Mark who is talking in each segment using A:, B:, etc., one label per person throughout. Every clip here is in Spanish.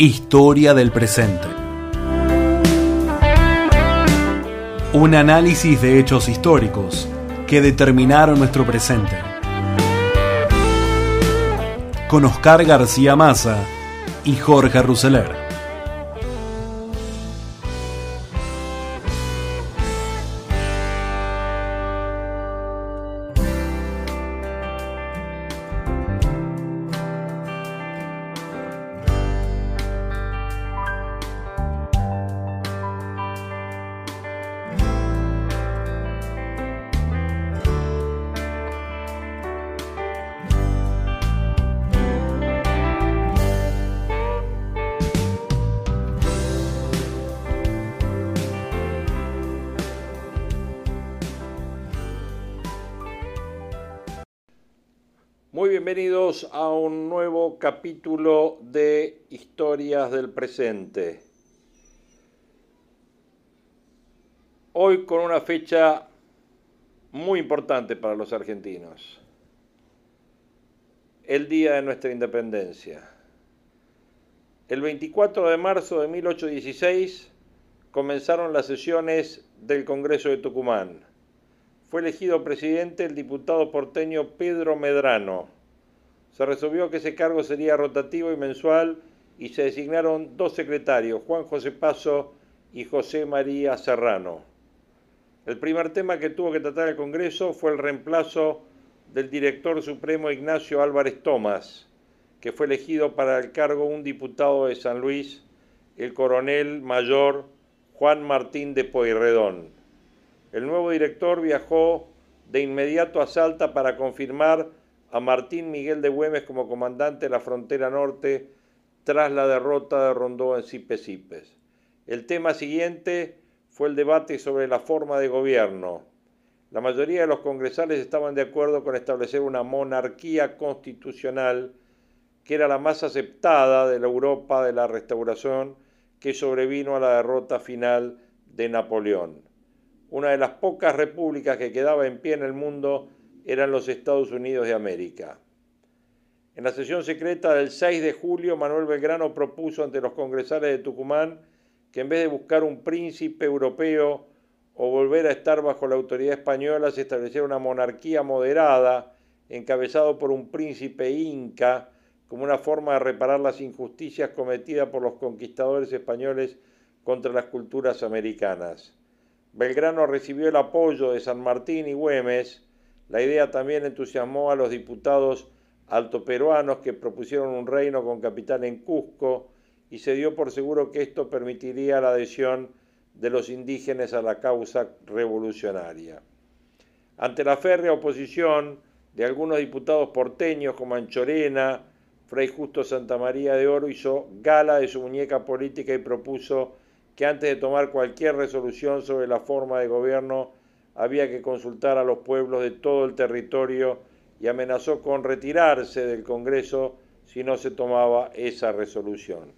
A: Historia del presente. Un análisis de hechos históricos que determinaron nuestro presente. Con Oscar García Maza y Jorge Rousseler.
B: Capítulo de Historias del Presente. Hoy con una fecha muy importante para los argentinos. El día de nuestra independencia. El 24 de marzo de 1816 comenzaron las sesiones del Congreso de Tucumán. Fue elegido presidente el diputado porteño Pedro Medrano se resolvió que ese cargo sería rotativo y mensual y se designaron dos secretarios, Juan José Paso y José María Serrano. El primer tema que tuvo que tratar el Congreso fue el reemplazo del director supremo Ignacio Álvarez Tomás, que fue elegido para el cargo un diputado de San Luis, el coronel mayor Juan Martín de Poirredón. El nuevo director viajó de inmediato a Salta para confirmar a Martín Miguel de Güemes como comandante de la frontera norte tras la derrota de Rondó en Cipes-Cipes. El tema siguiente fue el debate sobre la forma de gobierno. La mayoría de los congresales estaban de acuerdo con establecer una monarquía constitucional que era la más aceptada de la Europa de la restauración que sobrevino a la derrota final de Napoleón. Una de las pocas repúblicas que quedaba en pie en el mundo eran los Estados Unidos de América. En la sesión secreta del 6 de julio, Manuel Belgrano propuso ante los congresales de Tucumán que en vez de buscar un príncipe europeo o volver a estar bajo la autoridad española, se estableciera una monarquía moderada, encabezado por un príncipe inca, como una forma de reparar las injusticias cometidas por los conquistadores españoles contra las culturas americanas. Belgrano recibió el apoyo de San Martín y Güemes, la idea también entusiasmó a los diputados altoperuanos que propusieron un reino con capital en Cusco y se dio por seguro que esto permitiría la adhesión de los indígenas a la causa revolucionaria. Ante la férrea oposición de algunos diputados porteños como Anchorena, Fray Justo Santa María de Oro hizo gala de su muñeca política y propuso que antes de tomar cualquier resolución sobre la forma de gobierno había que consultar a los pueblos de todo el territorio y amenazó con retirarse del Congreso si no se tomaba esa resolución.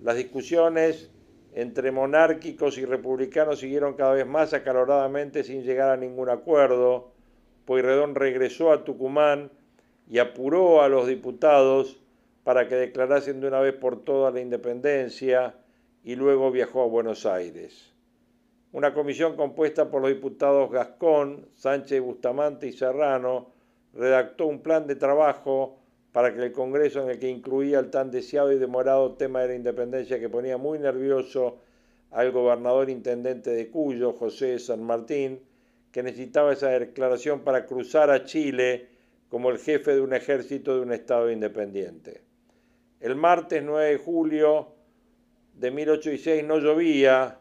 B: Las discusiones entre monárquicos y republicanos siguieron cada vez más acaloradamente sin llegar a ningún acuerdo. Pueyrredón regresó a Tucumán y apuró a los diputados para que declarasen de una vez por todas la independencia y luego viajó a Buenos Aires una comisión compuesta por los diputados Gascón, Sánchez Bustamante y Serrano redactó un plan de trabajo para que el Congreso, en el que incluía el tan deseado y demorado tema de la independencia que ponía muy nervioso al gobernador intendente de Cuyo, José San Martín, que necesitaba esa declaración para cruzar a Chile como el jefe de un ejército de un Estado independiente. El martes 9 de julio de 1806 no llovía,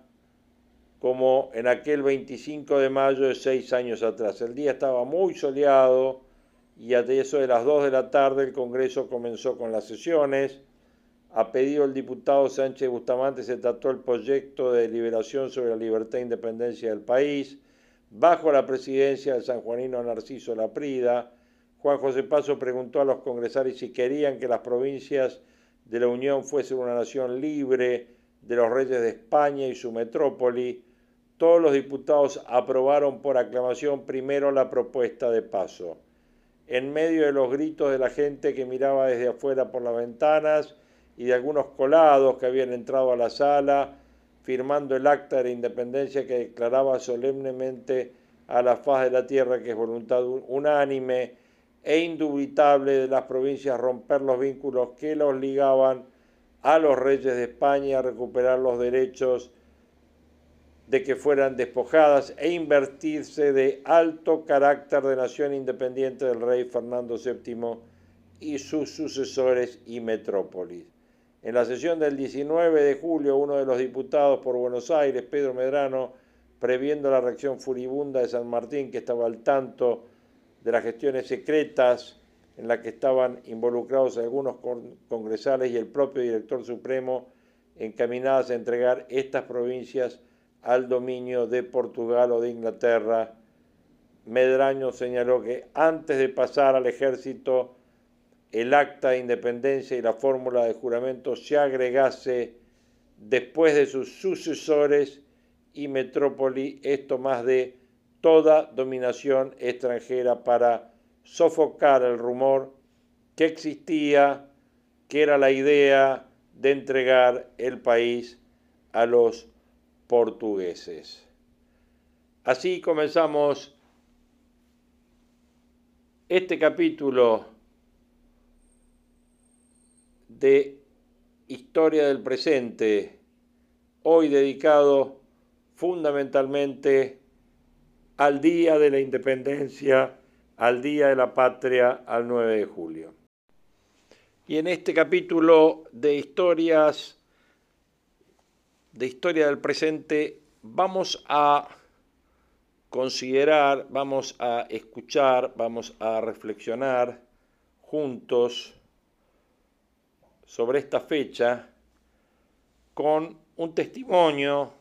B: como en aquel 25 de mayo de seis años atrás. El día estaba muy soleado y a eso de las 2 de la tarde el Congreso comenzó con las sesiones. A pedido del diputado Sánchez Bustamante se trató el proyecto de deliberación sobre la libertad e independencia del país, bajo la presidencia del sanjuanino Narciso Laprida. Juan José Paso preguntó a los congresales si querían que las provincias de la Unión fuesen una nación libre de los reyes de España y su metrópoli, todos los diputados aprobaron por aclamación primero la propuesta de paso. En medio de los gritos de la gente que miraba desde afuera por las ventanas y de algunos colados que habían entrado a la sala firmando el acta de independencia que declaraba solemnemente a la faz de la tierra que es voluntad unánime e indubitable de las provincias romper los vínculos que los ligaban a los reyes de España recuperar los derechos de que fueran despojadas e invertirse de alto carácter de nación independiente del rey Fernando VII y sus sucesores y metrópolis. En la sesión del 19 de julio, uno de los diputados por Buenos Aires, Pedro Medrano, previendo la reacción furibunda de San Martín, que estaba al tanto de las gestiones secretas en las que estaban involucrados algunos congresales y el propio director supremo, encaminadas a entregar estas provincias al dominio de Portugal o de Inglaterra. Medrano señaló que antes de pasar al ejército el acta de independencia y la fórmula de juramento se agregase después de sus sucesores y metrópoli, esto más de toda dominación extranjera para sofocar el rumor que existía, que era la idea de entregar el país a los portugueses. Así comenzamos este capítulo de Historia del Presente, hoy dedicado fundamentalmente al Día de la Independencia, al Día de la Patria, al 9 de julio. Y en este capítulo de historias, de historia del presente, vamos a considerar, vamos a escuchar, vamos a reflexionar juntos sobre esta fecha con un testimonio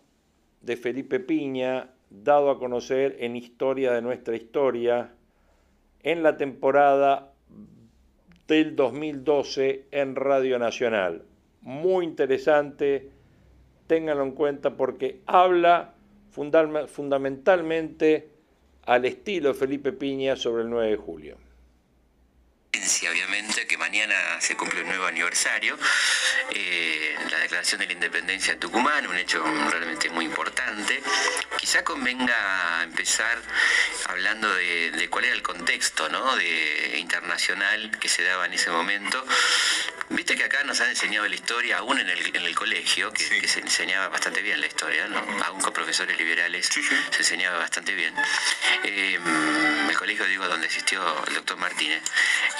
B: de Felipe Piña dado a conocer en Historia de nuestra historia en la temporada del 2012 en Radio Nacional. Muy interesante, ténganlo en cuenta porque habla fundamentalmente al estilo de Felipe Piña sobre el 9 de julio
C: obviamente, que mañana se cumple un nuevo aniversario, eh, la declaración de la independencia de Tucumán, un hecho realmente muy importante. Quizá convenga empezar hablando de, cuál era el contexto ¿no? de, internacional que se daba en ese momento. Viste que acá nos han enseñado la historia, aún en el, colegio, que, se enseñaba bastante bien la historia, ¿no? aún con profesores liberales se enseñaba bastante bien. Eh, el colegio, digo, donde existió el doctor Martínez.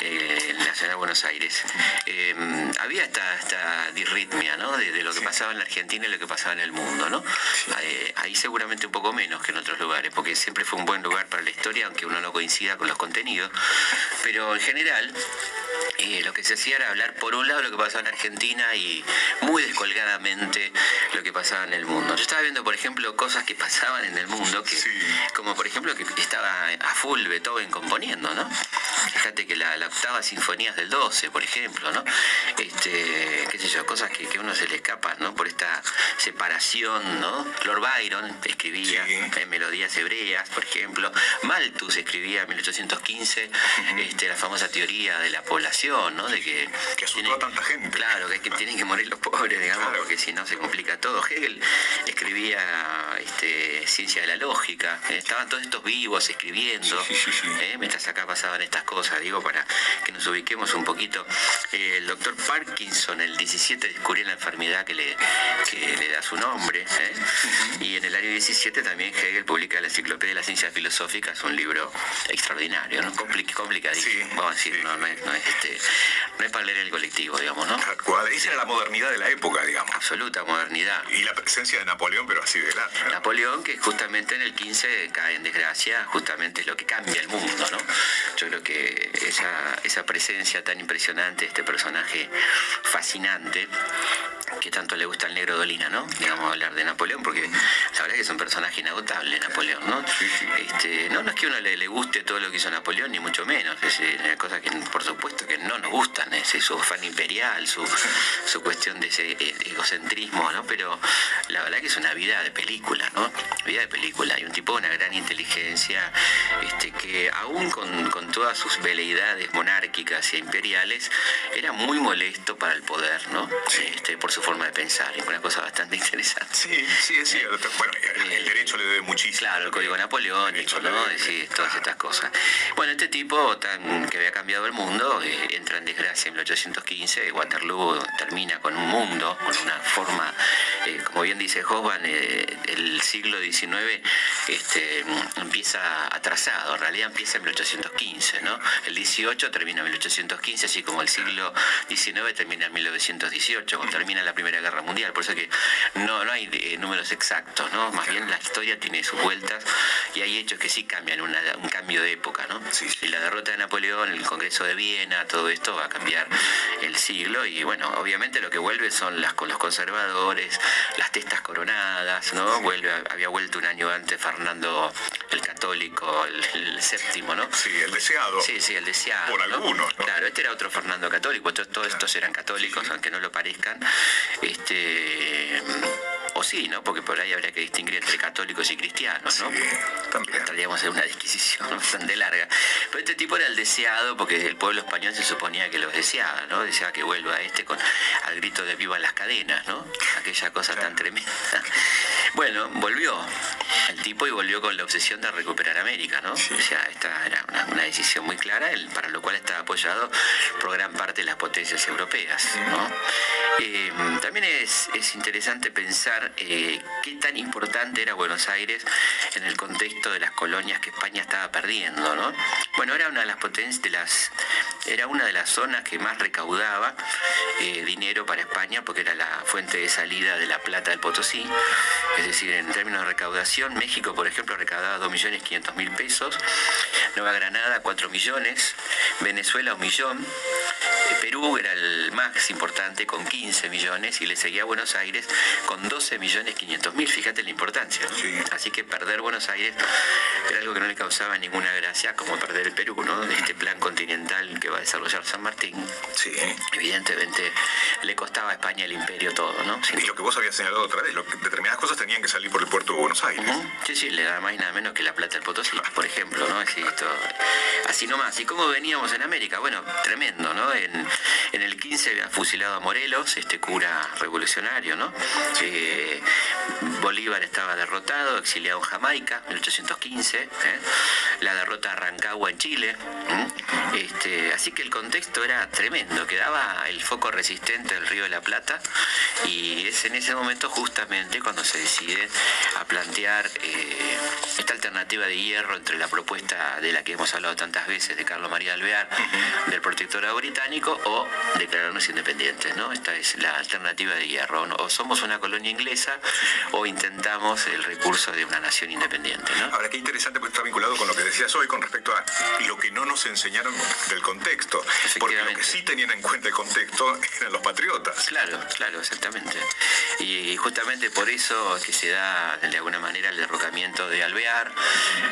C: Eh, en la ciudad de Buenos Aires, eh, había esta, esta disritmia ¿no? de, lo que pasaba en la Argentina y lo que pasaba en el mundo. ¿no? Eh, ahí seguramente un poco menos que en otros lugares, porque siempre fue un buen lugar para la historia, aunque uno no coincida con los contenidos. Pero en general, eh, lo que se hacía era hablar por un lado lo que pasaba en Argentina y muy descolgadamente lo que pasaba en el mundo. Yo estaba viendo, por ejemplo, cosas que pasaban en el mundo, que, como por ejemplo que estaba a full Beethoven componiendo, ¿no? Fíjate que la, octava sinfonías del 12, por ejemplo, ¿no? Este, qué sé yo, cosas que, que a uno se le escapan, ¿no? Por esta separación, ¿no? Lord Byron escribía en melodías hebreas, por ejemplo. Malthus escribía en 1815 este, la famosa teoría de la población, ¿no? De que,
D: que asustó a tanta gente.
C: Claro, que, tienen que morir los pobres, digamos, porque si no se complica todo. Hegel escribía este, ciencia de la lógica, estaban todos estos vivos escribiendo, ¿eh? mientras acá pasaban estas cosas, digo, para que nos ubiquemos un poquito. el doctor Parkinson, el 17, descubrió la enfermedad que le, le da su nombre, ¿eh? y en el año 17 también Hegel publica la Enciclopedia de las Ciencias Filosóficas, un libro extraordinario, ¿no? complicadísimo, vamos a decir, no, es, este, no, es, para leer el colectivo, digamos, ¿no?
D: Esa era la modernidad de la época, digamos.
C: Absoluta modernidad.
D: Y la presencia de Napoleón, pero así de la...
C: Napoleón, que justamente en el 15 cae en desgracia, justamente es lo que cambia el mundo, ¿no? Yo creo que esa, esa presencia tan impresionante, este personaje fascinante, que tanto le gusta al negro Dolina, ¿no? Digamos, hablar de Napoleón, porque la verdad es que es un personaje inagotable, Napoleón, ¿no? Este, no, no es que a uno le, le, guste todo lo que hizo Napoleón, ni mucho menos. Es una cosa que, por supuesto, que no nos gustan, es su afán imperial, su, su cuestión de ese eh, egocentrismo, ¿no? Pero la verdad que es una vida de película, ¿no? Vida de película. Y un tipo de una gran inteligencia, este, que aún con, con todas sus veleidades monárquicas e imperiales, era muy molesto para el poder, ¿no? Este, por su forma de pensar, y una cosa bastante interesante.
D: Sí, sí, es cierto. Bueno, el derecho le debe muchísimo.
C: Claro, el código napoleónico, ¿no? Sí, todas estas cosas. Bueno, este tipo tan, que había cambiado el mundo eh, entra en desgracia en 1815, Waterloo termina con un mundo, con una forma, eh, como bien dice Hoffman, eh, el siglo XIX este, empieza atrasado, en realidad empieza en 1815, ¿no? El 18 termina en 1815, así como el siglo XIX termina en 1918, cuando termina la Primera Guerra Mundial, por eso que no, no hay eh, números exactos, ¿no? Más bien la historia tiene sus vueltas y hay hechos que sí cambian una, un cambio de época, ¿no?
D: Sí.
C: Y la derrota de Napoleón, el Congreso de Viena, todo esto va a cambiar el siglo y bueno, obviamente lo que vuelve son las con los conservadores, las testas coronadas, ¿no? Vuelve, había vuelto un año antes Fernando el católico, el, el séptimo, ¿no?
D: Sí, el deseado.
C: Sí, sí, el deseado.
D: Por
C: ¿no?
D: algunos, ¿no?
C: Claro, este era otro Fernando católico, todos, todos estos eran católicos, aunque no lo parezcan. Este o sí, ¿no? Porque por ahí habría que distinguir entre católicos y cristianos, ¿no?
D: Sí, también.
C: Estaríamos en una disquisición bastante larga. Pero este tipo era el deseado porque el pueblo español se suponía que lo deseaba, ¿no? Deseaba que vuelva este con al grito de viva las cadenas, ¿no? Aquella cosa tan tremenda. Bueno, volvió el tipo y volvió con la obsesión de recuperar América, ¿no? O sea, esta era una, una decisión muy clara, el- para lo cual estaba apoyado por gran parte de las potencias europeas, ¿no? Eh, también es, es interesante pensar eh, qué tan importante era Buenos Aires en el contexto de las colonias que España estaba perdiendo, ¿no? Bueno, era una de las potencias era una de las zonas que más recaudaba eh, dinero para España porque era la fuente de salida de la plata del Potosí. Es decir, en términos de recaudación, México, por ejemplo, recaudaba 2.500.000 pesos, Nueva Granada 4 millones, Venezuela un millón, Perú era el más importante con 15 millones y le seguía a Buenos Aires con 12 millones 500 mil. Fíjate la importancia. ¿no?
D: Sí.
C: Así que perder Buenos Aires era algo que no le causaba ninguna gracia, como perder el Perú, ¿no? Este plan continental que va a desarrollar San Martín.
D: Sí.
C: Evidentemente le costaba a España el imperio todo, ¿no? Sin
D: Y lo que vos habías señalado otra vez, lo que determinadas cosas tenían que salir por el puerto de Buenos Aires.
C: Ujú. Sí, sí, le da más y nada menos que la plata al Potosí, por ejemplo, ¿no? Así, esto, así nomás. ¿Y cómo veníamos en América? Bueno, tremendo, ¿no? En, en el 15 había fusilado a Morelos, este cura revolucionario, ¿no? Eh, Bolívar estaba derrotado, exiliado en Jamaica, en 1815. ¿eh? La derrota de Rancagua en Chile. Este, así que el contexto era tremendo, quedaba el foco resistente del Río de la Plata y es en ese momento justamente cuando se decide a plantear eh, esta alternativa de hierro entre la propuesta de la que hemos hablado tantas veces de Carlos María Alvear, del protectorado británico, o declararnos independientes, ¿no? Esta es la alternativa de hierro, o somos una colonia inglesa o intentamos el recurso de una nación independiente, ¿no?
D: Ahora, qué interesante porque está vinculado con lo que decías hoy con respecto a lo que no nos enseñaron del contexto. Porque lo que sí tenían en cuenta el contexto eran los patriotas.
C: Claro, claro, exactamente. Y justamente por eso es que se da de alguna manera el derrocamiento de Alvear,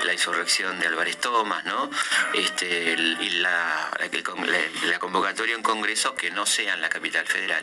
C: la insurrección de Álvarez Tomás, ¿no? Este, el- y la, la, convocatoria un congreso que no sea en la capital federal.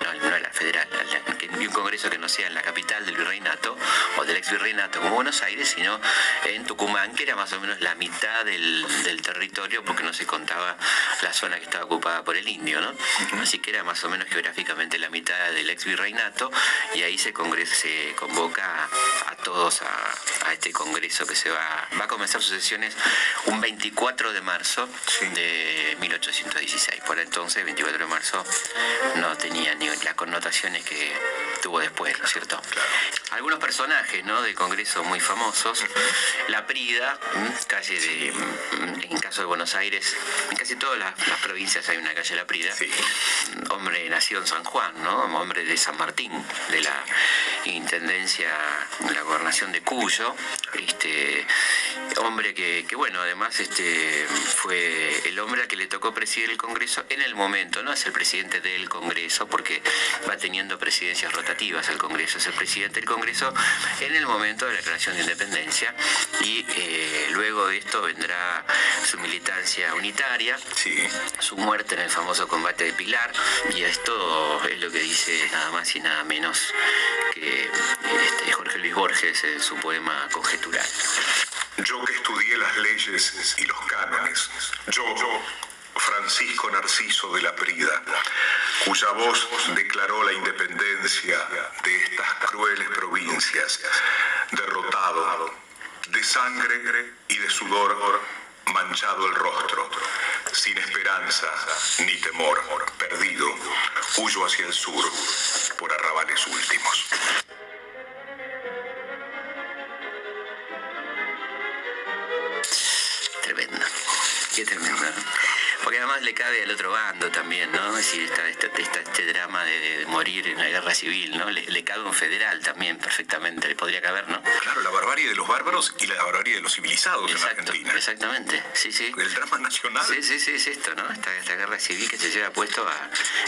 C: No, no era federal, la- que- un congreso que no sea en la capital del virreinato o del ex virreinato como Buenos Aires, sino en Tucumán, que era más o menos la mitad del, del territorio porque no se contaba la zona que estaba ocupada por el indio, ¿no? Así que era más o menos geográficamente la mitad del ex virreinato y ahí se, congres- se convoca a, a todos a, a este congreso que se va, va a comenzar sus sesiones un 24 de marzo
D: Sí.
C: de 1816. Por entonces, 24 de marzo no tenía ni las connotaciones que tuvo después, ¿no es cierto? Algunos personajes ¿no? del Congreso muy famosos, La Prida, calle de, en caso de Buenos Aires, en casi todas las, las provincias hay una calle La Prida,
D: Sí.
C: hombre nacido en San Juan, ¿no? hombre de San Martín, de la Intendencia, de la Gobernación de Cuyo, este hombre que, que, bueno, además este fue el hombre al que le tocó presidir el Congreso en el momento no es el presidente del Congreso, porque va teniendo presidencias rotativas el Congreso, es el presidente del Congreso en el momento de la declaración de independencia y eh, luego de esto vendrá su militancia unitaria, su muerte en el famoso combate de Pilar, y esto es lo que dice nada más y nada menos que este, Jorge Luis Borges en su poema Conjetural.
D: Yo que estudié las leyes y los cánones, yo, Francisco Narciso de la Prida, cuya voz declaró la independencia de estas crueles provincias, derrotado, de sangre y de sudor manchado el rostro, sin esperanza ni temor, perdido, huyo hacia el sur por arrabales últimos.
C: Tremendo, qué tremendo. Porque además le cabe al otro bando también, ¿no? Es decir, está, este drama de, morir en la guerra civil, ¿no? Le, cabe un federal también perfectamente, le podría caber, ¿no?
D: Claro, la barbarie de los bárbaros y la barbarie de los civilizados en Argentina.
C: Exactamente, sí, sí.
D: El drama nacional.
C: Sí, sí, sí, es esto, ¿no? Esta, esta guerra civil que se lleva puesto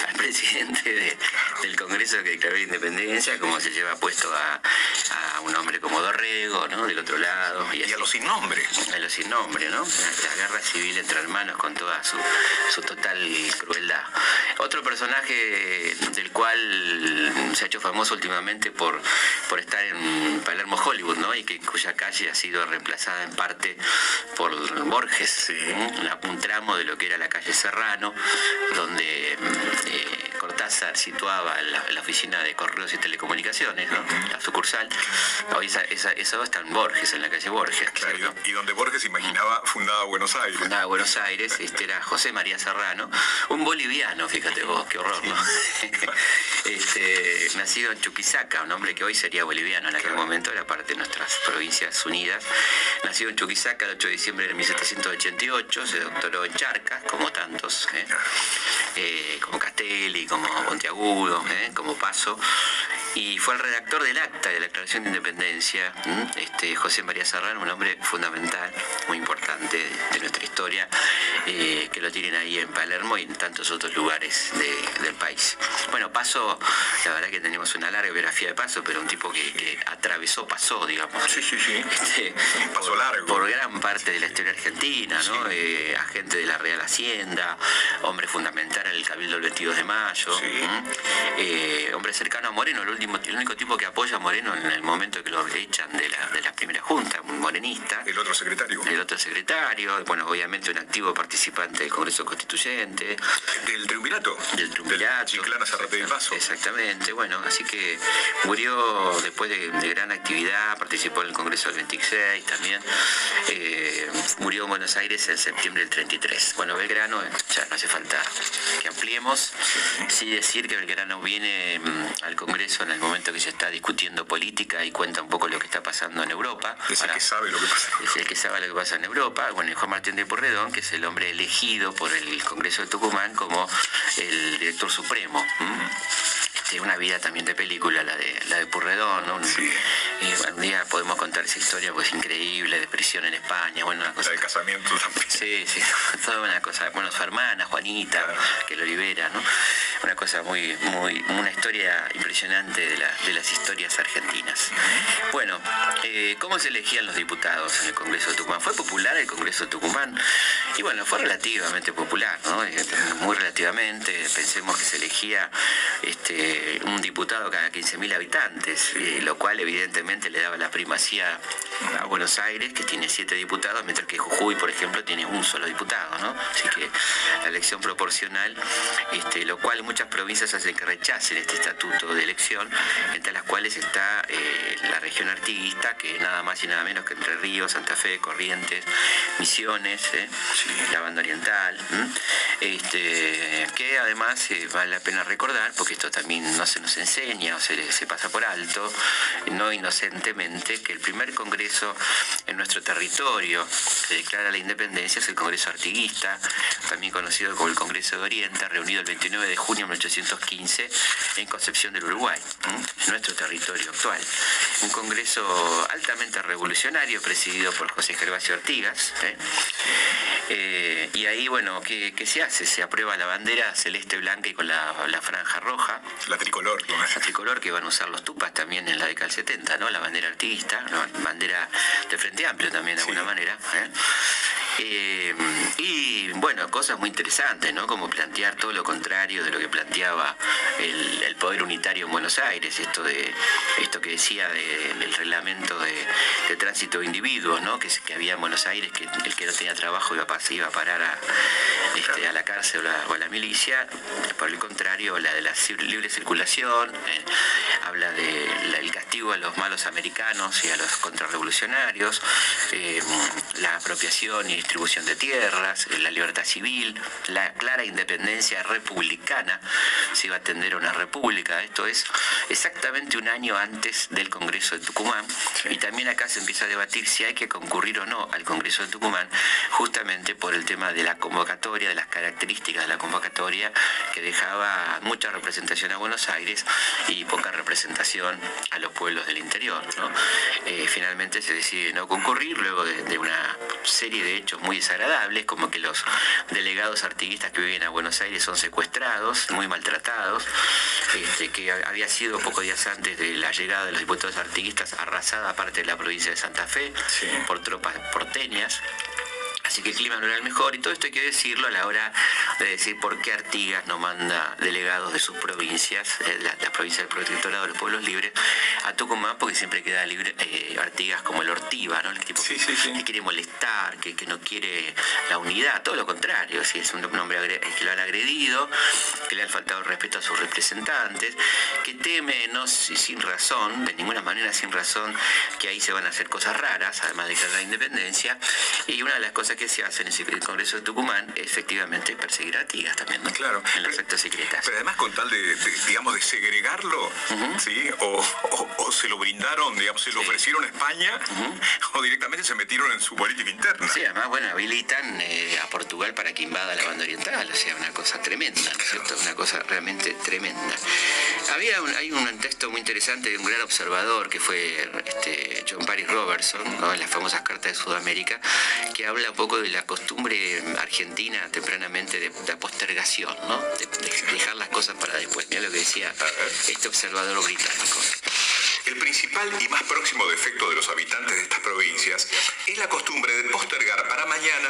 C: al presidente del Congreso que declaró la independencia, como se lleva puesto a, un hombre como Dorrego, ¿no? Del otro lado.
D: Y, y a los sin nombre.
C: A los sin nombre, ¿no? La guerra civil entre hermanos con toda su su total crueldad. Otro personaje del cual se ha hecho famoso últimamente por, por estar en Palermo Hollywood, ¿no? Y que cuya calle ha sido reemplazada en parte por Borges, un tramo de lo que era la calle Serrano, donde eh, Cortázar situaba la, oficina de correos y telecomunicaciones, ¿no? la sucursal. Hoy esa, esa, eso está en Borges, en la calle Borges.
D: y donde Borges imaginaba fundada Buenos Aires.
C: Fundada Buenos Aires, este era José María Serrano, un boliviano, fíjate vos, qué horror, ¿no? este, nacido en Chuquisaca, un hombre que hoy sería boliviano, en aquel momento era parte de nuestras provincias unidas. Nacido en Chuquisaca el 8 de diciembre de 1788, se doctoró en Charcas, como tantos, ¿eh? Eh, como Castelli, como Pontiagudo, ¿eh? como Paso y fue el redactor del acta de la Declaración de Independencia, este, José María Serrano, un hombre fundamental, muy importante de, nuestra historia, que lo tienen ahí en Palermo y en tantos otros lugares del país. Bueno, Paso, la verdad que tenemos una larga biografía de Paso, pero un tipo que, atravesó, pasó, digamos.
D: Sí, sí, sí. Este,
C: por,
D: largo.
C: Por gran parte de la historia argentina, ¿no? Eh, agente de la Real Hacienda, hombre fundamental en el Cabildo del 22 de Mayo, eh, hombre cercano a Moreno, el el único tipo que apoya a Moreno en el momento que lo echan de la, de la primera junta, un morenista.
D: El otro secretario.
C: El otro secretario, bueno, obviamente un activo participante del Congreso Constituyente.
D: Del triunvirato.
C: Del triunvirato.
D: Chiclana Zarrate de Paso.
C: Exactamente, bueno, así que murió después de, gran actividad, participó en el Congreso del 26 también. Eh, murió en Buenos Aires en septiembre del 33. Bueno, Belgrano, ya no hace falta que ampliemos. Sí decir que Belgrano viene mm, al Congreso en el momento que se está discutiendo política y cuenta un poco lo que está pasando en Europa.
D: Es el que sabe lo que pasa.
C: Es el que sabe lo que pasa en Europa. Bueno, Juan Martín de Porredón, que es el hombre elegido por el Congreso de Tucumán como el director supremo. Tiene una vida también de película, la de, la de Purredón, ¿no? un día podemos contar esa historia, pues increíble, de prisión en España, bueno, una cosa.
D: de casamiento también.
C: Sí, sí, toda una cosa. Bueno, su hermana, Juanita, que lo libera, ¿no? Una cosa muy, muy, una historia impresionante de, de las historias argentinas. Bueno, eh, ¿cómo se elegían los diputados en el Congreso de Tucumán? ¿Fue popular el Congreso de Tucumán? Y bueno, fue relativamente popular, ¿no? Eh, muy relativamente, pensemos que se elegía este, un diputado cada 15.000 habitantes, eh, lo cual evidentemente le daba la primacía a Buenos Aires, que tiene siete diputados, mientras que Jujuy, por ejemplo, tiene un solo diputado, ¿no? Así que la elección proporcional, este, lo cual muchas provincias hacen que rechacen este estatuto de elección, entre las cuales está eh, la región artiguista, que nada más y nada menos que Entre Ríos, Santa Fe, Corrientes, Misiones, ¿eh? la banda oriental, este, que además eh, vale la pena recordar, porque esto también no se nos enseña o se, pasa por alto, no inocentemente, que el primer congreso en nuestro territorio que declara la independencia es el Congreso Artiguista, también conocido como el Congreso de Oriente, reunido el 29 de junio de 1815 en Concepción del Uruguay, nuestro territorio actual. Un congreso altamente revolucionario presidido por José Gervasio Artigas. ¿eh? Eh, y ahí, bueno, ¿qué, se hace? Se aprueba la bandera celeste, blanca y con la, franja roja.
D: La tricolor.
C: La tricolor que van a usar los tupas también en la década del 70, ¿no? La bandera artiguista, la bandera de Frente Amplio también de alguna manera. ¿eh? Eh, y bueno, cosas muy interesantes, ¿no? Como plantear todo lo contrario de lo que planteaba el, poder unitario en Buenos Aires, esto de esto que decía del reglamento de, tránsito de individuos, ¿no? Que, que, había en Buenos Aires, que el que no tenía trabajo iba a, iba a parar a, este, la cárcel o a, la milicia, por el contrario, la de la libre circulación, eh, habla del castigo a los malos americanos y a los contrarrevolucionarios, eh, la apropiación y distribución de tierras, la libertad civil, la clara independencia republicana, se iba a atender a una república, esto es exactamente un año antes del Congreso de Tucumán, y también acá se empieza a debatir si hay que concurrir o no al Congreso de Tucumán, justamente por el tema de la convocatoria, de las características de la convocatoria, que dejaba mucha representación a Buenos Aires y poca representación a los pueblos del interior. Eh, finalmente se decide no concurrir luego de una serie de hechos muy desagradables, como que los delegados artiguistas que viven a Buenos Aires son secuestrados, muy maltratados, este, que había sido pocos días antes de la llegada de los diputados artiguistas arrasada parte de la provincia de Santa Fe por tropas porteñas. Así que el clima no era el mejor y todo esto hay que decirlo a la hora de decir por qué Artigas no manda delegados de sus provincias, eh, la, provincia del Protectorado de los Pueblos Libres, a Tucumán porque siempre queda libre eh, Artigas como el Ortiva, ¿no? El tipo que, quiere molestar, que, no quiere la unidad, todo lo contrario, si es un hombre que lo han agredido, que le han faltado el respeto a sus representantes, que teme, no sin razón, de ninguna manera sin razón, que ahí se van a hacer cosas raras, además de que la independencia, y una de las cosas que se hace en el Congreso de Tucumán efectivamente perseguir a Artigas también, ¿no?
D: Claro.
C: En las actas secretas.
D: Pero además con tal de, digamos, de segregarlo, ¿sí? O, se lo brindaron, digamos, se lo ofrecieron a España, o directamente se metieron en su política interna.
C: Sí, además, bueno, habilitan eh, a Portugal para que invada la banda oriental, o sea, una cosa tremenda, ¿no es cierto? Una cosa realmente tremenda. Había un, hay un texto muy interesante de un gran observador que fue este, John Paris Robertson, en las famosas cartas de Sudamérica, que habla un poco de la costumbre argentina tempranamente de, postergación, ¿no? De, dejar las cosas para después. Mira lo que decía este observador británico.
D: El principal y más próximo defecto de los habitantes de estas provincias es la costumbre de postergar para mañana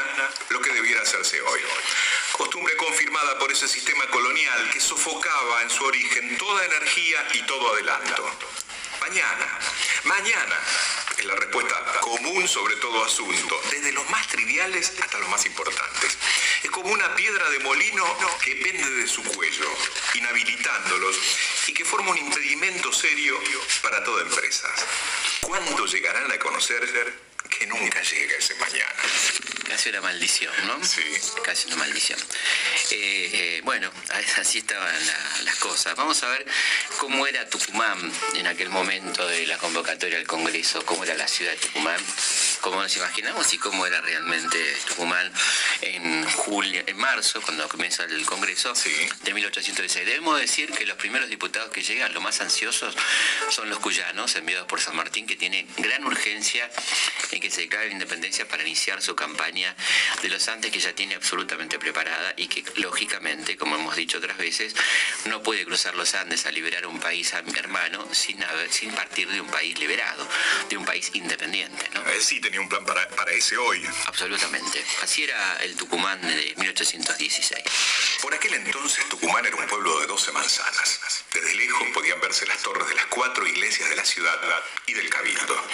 D: lo que debiera hacerse hoy. Costumbre confirmada por ese sistema colonial que sofocaba en su origen toda energía y todo adelanto. Mañana, mañana, es la respuesta común sobre todo asunto, desde los más triviales hasta los más importantes. Es como una piedra de molino que pende de su cuello, inhabilitándolos y que forma un impedimento serio para toda empresa. ¿Cuándo llegarán a conocer que nunca llega ese mañana.
C: Casi una maldición, ¿no?
D: Sí.
C: Casi una maldición. Eh, eh, bueno, así estaban las cosas. Vamos a ver cómo era Tucumán en aquel momento de la convocatoria al Congreso, cómo era la ciudad de Tucumán, cómo nos imaginamos y cómo era realmente Tucumán en julio, en marzo, cuando comienza el Congreso de 1816. Debemos decir que los primeros diputados que llegan, los más ansiosos, son los cuyanos, enviados por San Martín, que tiene gran urgencia en que se declare la independencia para iniciar su campaña de los Andes que ya tiene absolutamente preparada y que lógicamente, como hemos dicho otras veces, no puede cruzar los Andes a liberar un país hermano sin, sin partir de un país liberado, de un país independiente.
D: sí tenía un plan para, para ese hoy.
C: Absolutamente. Así era el Tucumán de 1816.
D: Por aquel entonces Tucumán era un pueblo de 12 manzanas. Desde lejos podían verse las torres de las cuatro iglesias de la ciudad y del cabildo.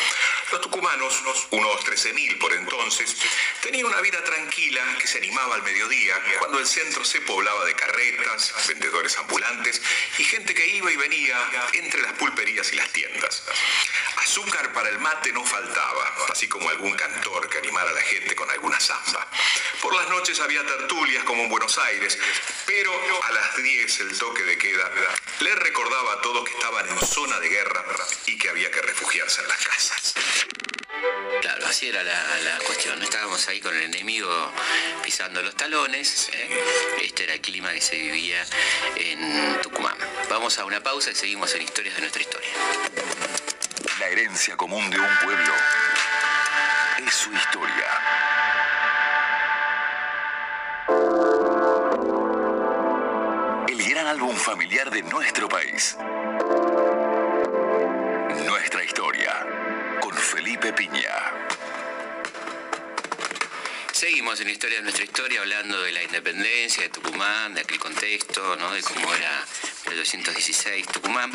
D: Los tucumanos, unos 13.000 por entonces, tenían una vida tranquila que se animaba al mediodía, cuando el centro se poblaba de carretas, vendedores ambulantes y gente que iba y venía entre las pulperías y las tiendas. Azúcar para el mate no faltaba, así como algún cantor que animara a la gente con alguna samba. Por las noches había tertulias como en Buenos Aires, pero a las 10 el toque de queda le recordaba a todos que estaban en zona de guerra y que había que refugiarse en las casas.
C: Claro, así era la, cuestión. Estábamos ahí con el enemigo pisando los talones. ¿eh? Este era el clima que se vivía en Tucumán. Vamos a una pausa y seguimos en Historias de nuestra historia.
E: La herencia común de un pueblo es su historia. El gran álbum familiar de nuestro país. Nuestra historia. Con Felipe Piña.
C: Seguimos en historia de nuestra historia hablando de la independencia de Tucumán, de aquel contexto, ¿no? de cómo era 216 Tucumán.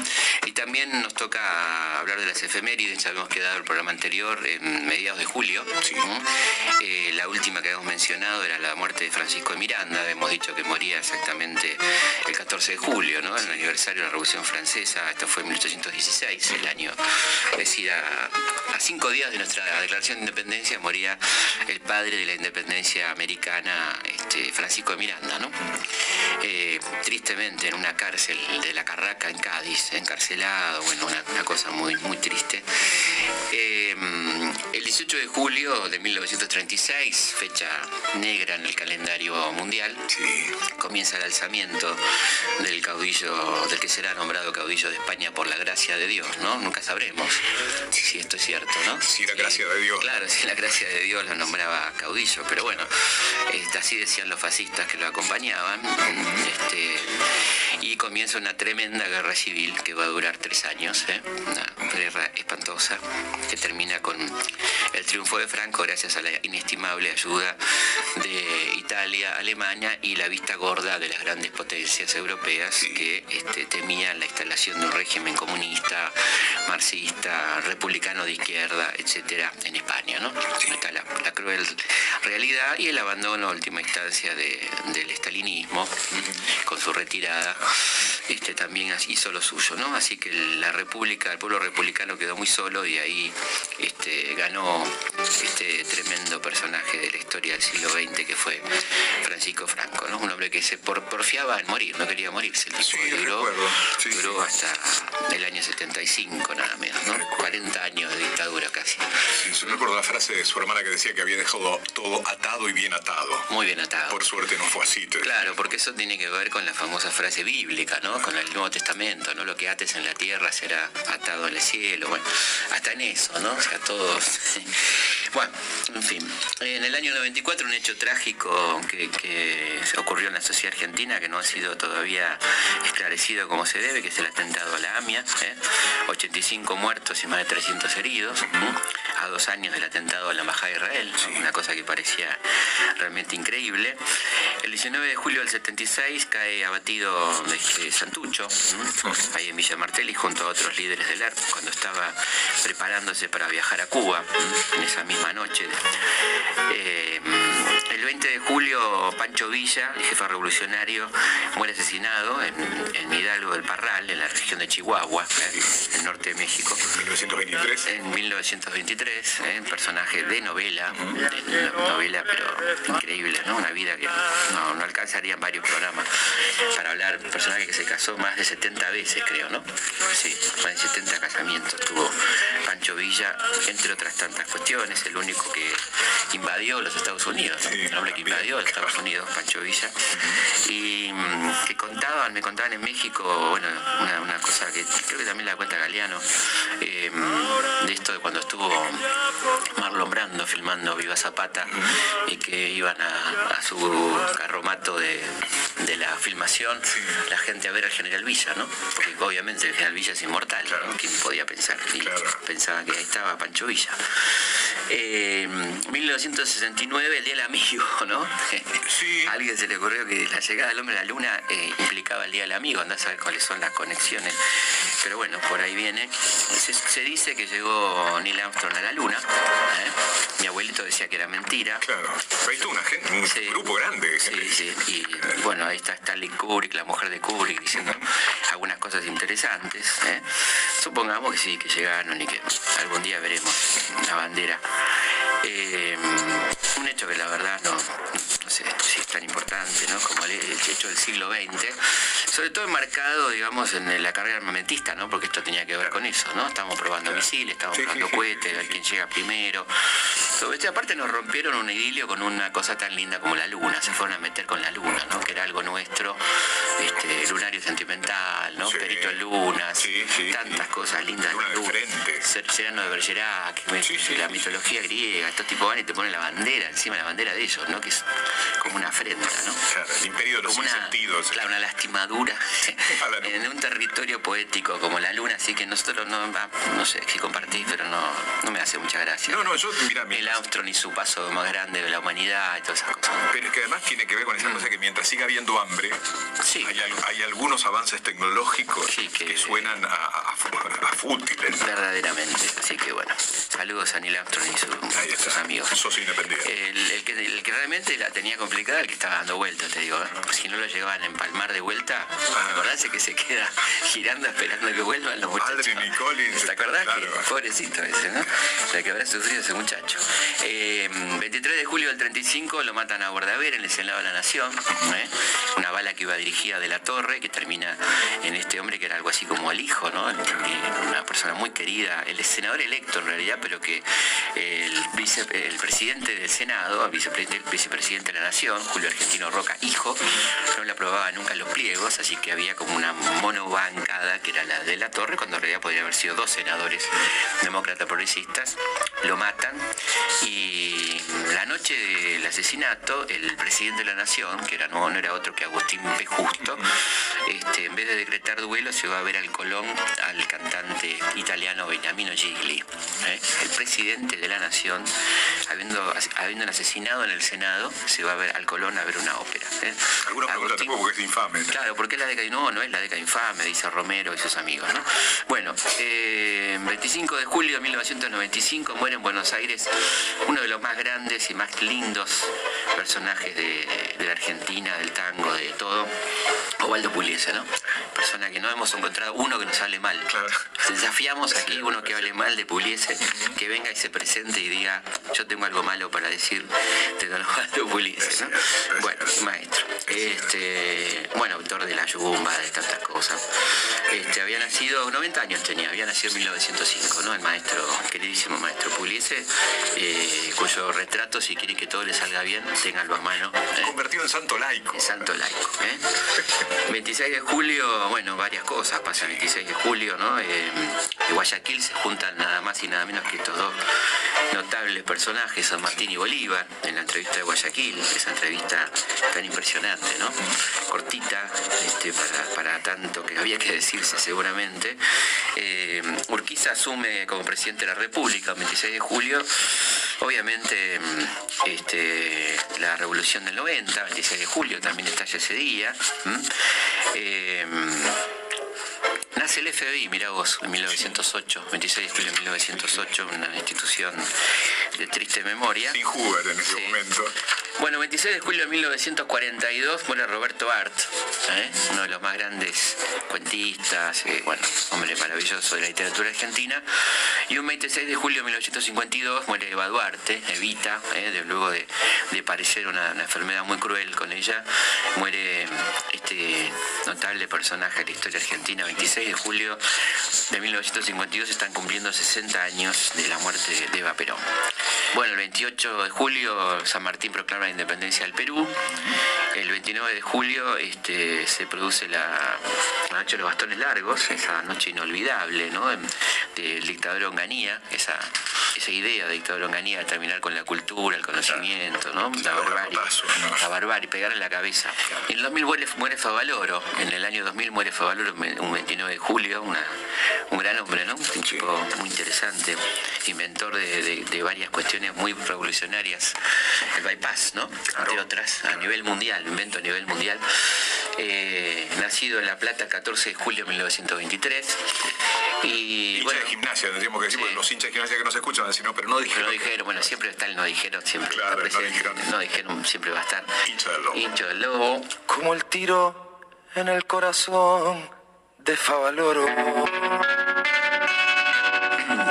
C: Y también nos toca hablar de las efemérides, ya habíamos quedado el programa anterior en mediados de julio. Eh, la última que habíamos mencionado era la muerte de Francisco de Miranda, hemos dicho que moría exactamente el 14 de julio, ¿no? el aniversario de la Revolución Francesa, esto fue en 1816, el año, es decir, a, cinco días de nuestra declaración de independencia moría el padre de la independencia americana, este, Francisco de Miranda, ¿no? Eh, tristemente en una cárcel de la Carraca en Cádiz, encarcelado, bueno, una, cosa muy, muy triste. Eh, el 18 de julio de 1936, fecha negra en el calendario mundial, comienza el alzamiento del caudillo, del que será nombrado caudillo de España por la gracia de Dios, ¿no? Nunca sabremos si esto es cierto, ¿no?
D: Si la gracia de Dios.
C: Claro, si la gracia de Dios lo nombraba caudillo, pero bueno, este, así decían los fascistas que lo acompañaban. Este, y comienza una tremenda guerra civil que va a durar tres años, ¿eh? una guerra espantosa que termina con el triunfo de Franco gracias a la inestimable ayuda de Italia, Alemania y la vista gorda de las grandes potencias europeas que este, temían la instalación de un régimen comunista, marxista, republicano de izquierda, etcétera, en España. ¿no? Está la, cruel realidad y el abandono, a última instancia, del estalinismo, con su retirada este, también hizo lo suyo, ¿no? Así que la República, el pueblo republicano quedó muy solo y ahí este, ganó este tremendo personaje de la historia del siglo XX que fue Francisco Franco, ¿no? Un hombre que se porfiaba en morir, no quería morirse, el tipo duró, hasta el año 75 nada menos, ¿no? 40 años de dictadura casi.
D: Sí, recuerdo la frase de su hermana que decía que había dejado todo atado y bien atado.
C: Muy bien atado.
D: Por suerte no fue así.
C: Claro, porque eso tiene que ver con la famosa frase bíblica, ¿no? Con el Nuevo Testamento, ¿no? Lo que ates en la tierra será atado en el cielo, bueno, hasta en eso, ¿no? O sea, todos... bueno, en fin. En el año 94 un hecho trágico que, ocurrió en la sociedad argentina que no ha sido todavía esclarecido como se debe, que es el atentado a la AMIA, 85 ¿eh? muertos y más de 300 heridos, a dos años del atentado a la Embajada de Israel, una cosa que parecía realmente increíble. El 19 de julio del 76 cae abatido de Santucho, ahí en Villa Martelli, junto a otros líderes del ERP, cuando estaba preparándose para viajar a Cuba, en esa misma noche. Eh, el 20 de julio, Pancho Villa, el jefe revolucionario, muere asesinado en, en Hidalgo del Parral, en la región de Chihuahua, en el norte de México.
D: ¿En 1923?
C: En 1923, ¿eh? personaje de novela, de novela pero increíble, ¿no? Una vida que no, no alcanzarían varios programas para hablar, un personaje que se casó más de 70 veces, creo, ¿no? Sí, más de 70 casamientos tuvo Pancho Villa, entre otras tantas cuestiones, el único que invadió los Estados Unidos, el hombre que invadió Estados Unidos, Pancho Villa, y mm, que contaban, me contaban en México, bueno, una, cosa que creo que también la cuenta Galeano, eh, de esto de cuando estuvo Marlon Brando filmando Viva Zapata y que iban a, su carromato de, la filmación la gente a ver al general Villa, ¿no? Porque obviamente el general Villa es inmortal, ¿no? ¿Quién podía pensar? Y pensaba que ahí estaba Pancho Villa. Eh, 1969, el Día del Amigo, ¿no? Sí. A alguien se le ocurrió que la llegada del hombre a la luna eh, implicaba el Día del Amigo, andás a saber cuáles son las conexiones. Pero bueno, por ahí viene. Se, dice que llegó Neil Armstrong a la luna. ¿eh? Mi abuelito decía que era mentira.
D: Claro. Hay una gente, un grupo grande.
C: Sí, sí. Y bueno, Ahí está Stanley Kubrick, la mujer de Kubrick, diciendo algunas cosas interesantes. ¿eh? Supongamos que sí, que llegaron y que algún día veremos la bandera. Eh, un hecho que la verdad no, no sé si tan importante, ¿no? Como el hecho del siglo XX, sobre todo enmarcado, digamos, en la carrera armamentista, ¿no? Porque esto tenía que ver con eso, ¿no? Estamos probando misiles, estamos probando cohetes, a ver quién llega primero. Sobre esto, aparte nos rompieron un idilio con una cosa tan linda como la luna, se fueron a meter con la luna, ¿no? Que era algo nuestro, este, lunario sentimental, ¿no? Perito Lunas, tantas cosas lindas.
D: Luna de frente.
C: Sereno de Bergerac, la mitología griega, estos tipos van y te ponen la bandera encima de la bandera de ellos, ¿no? Que es como una
D: Claro, el imperio de los
C: Como
D: sentidos.
C: claro, una lastimadura
D: la
C: en un territorio poético como la luna, así que nosotros no, ah, no sé si compartís, pero no, no me hace mucha gracia.
D: No, no, yo, mira,
C: El Armstrong y su paso más grande de la humanidad y todas esas cosas.
D: Pero es que además tiene que ver con esa cosa que mientras siga habiendo hambre,
C: Sí.
D: hay, al- hay algunos avances tecnológicos
C: Sí, que-
D: que, suenan a, a- a fútiles.
C: Verdaderamente. Así que bueno, saludos a Neil Armstrong y, su- sus amigos.
D: Sos independiente.
C: El, el que, el que realmente la tenía complicada, el que estaba dando vueltas, te digo. Si no lo llegaban a empalmar de vuelta,
D: Ah.
C: acordarse que se queda girando esperando que vuelvan los muchachos.
D: Aldrin y Collins,
C: ¿Te acordás?
D: claro.
C: Que, pobrecito ese, ¿no? La que habrá sufrido ese muchacho. Eh, 23 de julio del 35 lo matan a Bordaver en el Senado de la Nación. ¿eh? Una bala que iba dirigida de la torre, que termina en este hombre que era algo así como el hijo, ¿no? Una persona muy querida, el senador electo en realidad, pero que el, vice- el presidente del Senado, el vicepresidente, el vicepresidente de la Nación, Julio Argentino Roca, hijo, no le aprobaba nunca los pliegos, así que había como una monobancada que era la de la torre, cuando en realidad podría haber sido dos senadores demócratas progresistas, lo matan y la noche del asesinato, el presidente de la Nación, que era no, no era otro que Agustín P. Justo, este, en vez de decretar duelo, se va a ver al Colón al cantante italiano Beniamino Gigli. ¿eh? El presidente de la Nación, habiendo, habiendo asesinado en el Senado, se va a ver al Colón a ver una ópera. ¿eh?
D: Tampoco porque es infame. ¿no?
C: Claro, porque la década no, no es la década infame, dice Romero y sus amigos, ¿no? Bueno, eh, 25 de julio de 1995 muere en Buenos Aires uno de los más grandes y más lindos personajes de, de la Argentina, del tango, de todo, Osvaldo Pugliese, ¿no? Persona que no hemos encontrado uno que nos hable mal.
D: Claro.
C: Desafiamos aquí uno que hable mal de Pugliese, que venga y se presente y diga, yo tengo algo malo para decir de don Osvaldo Pugliese, ¿no? Bueno, maestro. Este, bueno, autor de La Yumba, de tantas cosas. Este, había nacido, 90 años tenía, había nacido en 1905, ¿no? El maestro, queridísimo maestro Pugliese, eh, cuyo retrato, si quieren que todo le salga bien, ténganlo a mano. ¿eh?
D: Convertido en santo laico.
C: El santo laico. ¿eh? 26 de julio, bueno, varias cosas pasan el 26 de julio, ¿no? Eh, en Guayaquil se juntan nada más y nada menos que estos dos notables personajes, San Martín y Bolívar, en la entrevista de Guayaquil, esa entrevista tan impresionante, ¿no? Cortita, este, para, tanto que había que decirse seguramente. Eh, Urquiza asume como presidente de la República el 26 de julio. Obviamente, mm, este, la revolución del 90, 26 de julio, también estalla ese día. Nace el FBI, mirá vos, en 1908, 26 de julio de 1908, una institución de triste memoria.
D: Sin Hoover en ese
C: Sí.
D: momento.
C: Bueno, 26 de julio de 1942 muere Roberto Art, ¿eh? uno de los más grandes cuentistas, eh, bueno, hombre maravilloso de la literatura argentina. Y un 26 de julio de 1952 muere Eva Duarte, Evita, ¿eh? de- luego de, de padecer una, una enfermedad muy cruel con ella, muere este notable personaje de la historia argentina, 26 de julio de 1952 están cumpliendo 60 años de la muerte de Eva Perón. Bueno, el 28 de julio San Martín proclama la independencia del Perú. El 29 de julio este, se produce la, la noche de los bastones largos, esa noche inolvidable, ¿no? Del dictador Onganía, esa, esa idea de dictador Onganía de terminar con la cultura, el conocimiento, ¿no? La barbarie, la barbarie, pegar en la cabeza. En el 2000 muere, muere Favaloro, en el año 2000 muere Favaloro, un 29 de julio, una- un gran hombre, ¿no? Un chico muy interesante, inventor de, de- de varias cuestiones muy revolucionarias, el bypass, ¿no? Entre otras, a nivel mundial, invento a nivel mundial. Eh, nacido en La Plata el 14 de julio de 1923. Y
E: Hincha
C: bueno,
E: de gimnasia, tendríamos que decir,
C: Sí.
E: porque los hinchas de gimnasia que nos escuchan van a decir, no, pero no dijeron.
C: no dijeron, bueno, siempre está el no dijeron, siempre
E: Claro, no dijeron.
C: No dijeron, siempre va a estar.
E: Hincha del lobo.
C: Hincho del lobo.
F: Como el tiro en el corazón de Favaloro.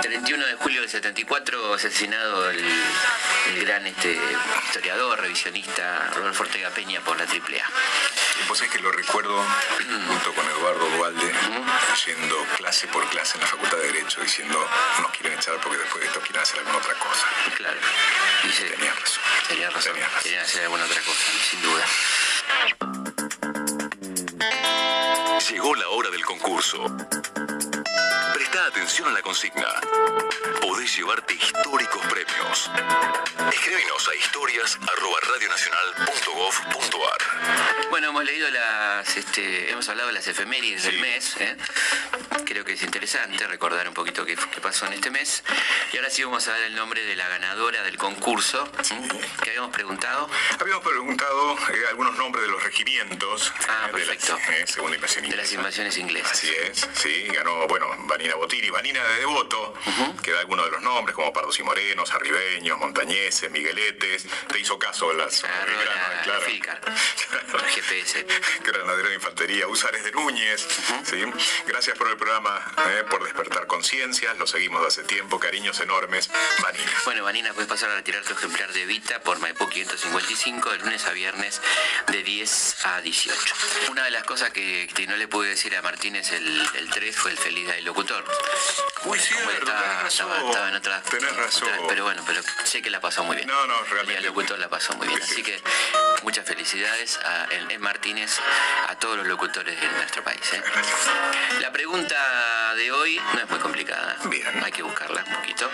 C: 31 de julio del 74, asesinado el, el gran este, historiador, revisionista Rodolfo Ortega Peña por la AAA.
E: Y vos sabés que lo recuerdo junto con Eduardo Dualde, yendo clase por clase en la Facultad de Derecho, diciendo, nos quieren echar porque después de esto quieren hacer alguna otra cosa.
C: Claro. Y se-
E: Tenías razón.
C: Tenía razón.
E: Tenías razón.
C: Querían hacer alguna otra cosa, sin duda.
E: Llegó la hora del concurso. Presta atención a la consigna. Podés llevarte históricos premios. Escríbenos a historias@radionacional.gov.ar.
C: Bueno, hemos leído las, este, hemos hablado de las efemérides del mes. ¿eh? Creo que es interesante recordar un poquito qué, qué pasó en este mes. Y ahora sí vamos a dar el nombre de la ganadora del concurso que habíamos preguntado.
E: Habíamos preguntado eh, algunos nombres de los regimientos
C: Ah,
E: eh, de
C: perfecto.
E: eh, segunda invasión
C: De las invasiones inglesas.
E: Así es, sí, ganó, bueno, Vanina Botiri, Vanina de Devoto, que da algunos de los nombres, como Pardos y Morenos, Arribeños, Montañeses, Migueletes, te hizo caso las grano,
C: la-
E: claro.
C: el GPS.
E: Granadero de Infantería, Usares de Núñez, ¿sí? Gracias por el programa, eh, por despertar conciencias, lo seguimos de hace tiempo, cariños enormes, Vanina.
C: Bueno, Vanina, puedes pasar a retirar tu ejemplar de Vita por Maipú 555 de lunes a viernes de 10 a 18. Una de las cosas que, que no le pude decir a Martínez el, el 3 fue el feliz del locutor.
E: Muy cierto,
C: estaba, estaba- estaba en otra,
E: Tenés razón.
C: otra- pero bueno, pero sé que la pasó muy bien.
E: No, no,
C: El
E: realmente.
C: del locutor la pasó muy bien.
E: Sí, sí.
C: Así que muchas felicidades a, en, en Martínez a todos los locutores de nuestro país. ¿eh? La pregunta de hoy no es muy complicada.
E: Bien.
C: Hay que buscarla un poquito.